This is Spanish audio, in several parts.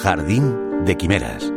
Jardín de Quimeras.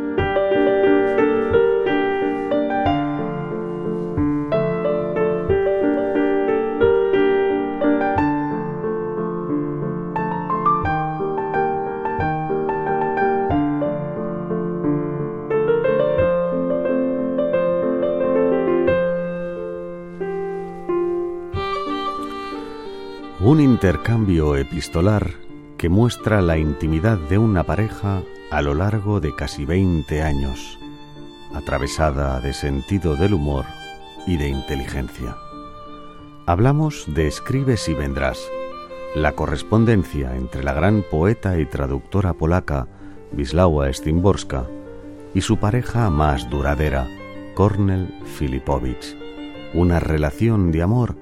Un intercambio epistolar que muestra la intimidad de una pareja a lo largo de casi 20 años, atravesada de sentido del humor y de inteligencia. Hablamos de Escribes y Vendrás, la correspondencia entre la gran poeta y traductora polaca Wisława Szymborska y su pareja más duradera, Kornel Filipowicz, una relación de amor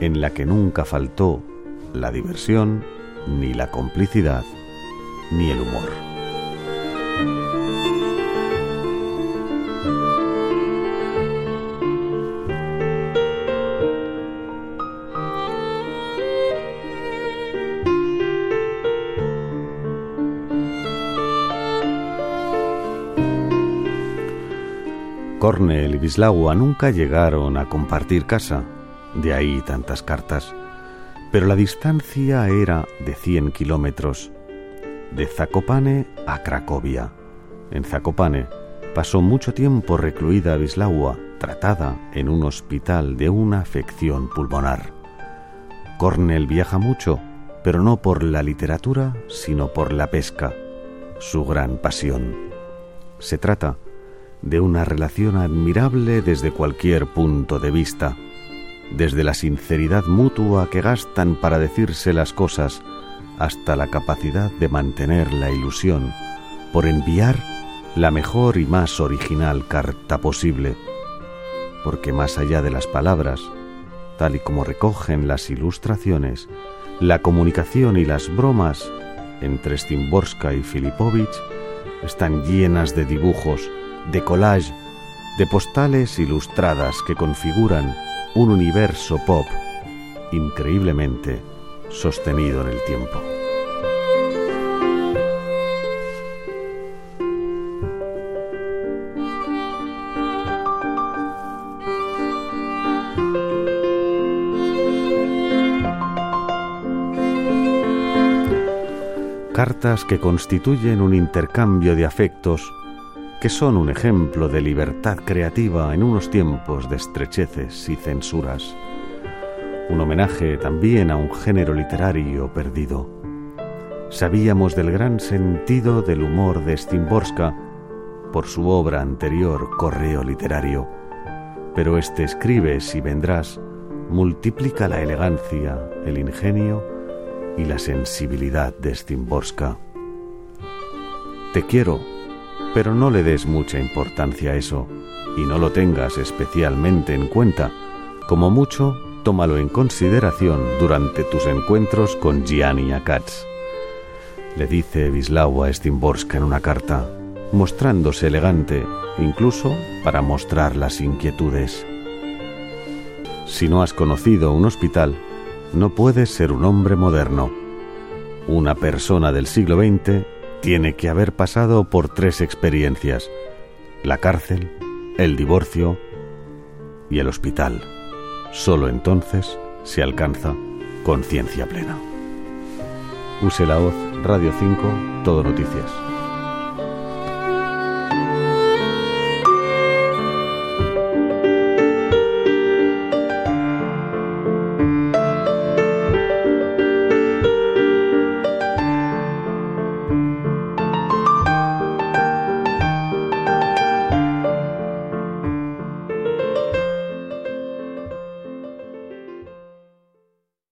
en la que nunca faltó la diversión, ni la complicidad, ni el humor. Cornel y Bislagua nunca llegaron a compartir casa, de ahí tantas cartas pero la distancia era de 100 kilómetros, de Zakopane a Cracovia. En Zakopane pasó mucho tiempo recluida Bislaua, tratada en un hospital de una afección pulmonar. Cornell viaja mucho, pero no por la literatura, sino por la pesca, su gran pasión. Se trata de una relación admirable desde cualquier punto de vista desde la sinceridad mutua que gastan para decirse las cosas hasta la capacidad de mantener la ilusión por enviar la mejor y más original carta posible, porque más allá de las palabras, tal y como recogen las ilustraciones, la comunicación y las bromas entre Stimborska y Filipovich están llenas de dibujos, de collage, de postales ilustradas que configuran un universo pop increíblemente sostenido en el tiempo. Cartas que constituyen un intercambio de afectos que son un ejemplo de libertad creativa en unos tiempos de estrecheces y censuras. Un homenaje también a un género literario perdido. Sabíamos del gran sentido del humor de Stimborska por su obra anterior Correo Literario, pero este escribe si vendrás multiplica la elegancia, el ingenio y la sensibilidad de Stimborska. Te quiero, pero no le des mucha importancia a eso y no lo tengas especialmente en cuenta. Como mucho, tómalo en consideración durante tus encuentros con Gianni Akats. Le dice Wisława a Stimborska en una carta, mostrándose elegante, incluso para mostrar las inquietudes. Si no has conocido un hospital, no puedes ser un hombre moderno. Una persona del siglo XX tiene que haber pasado por tres experiencias, la cárcel, el divorcio y el hospital. Solo entonces se alcanza conciencia plena. Use la voz Radio 5, Todo Noticias.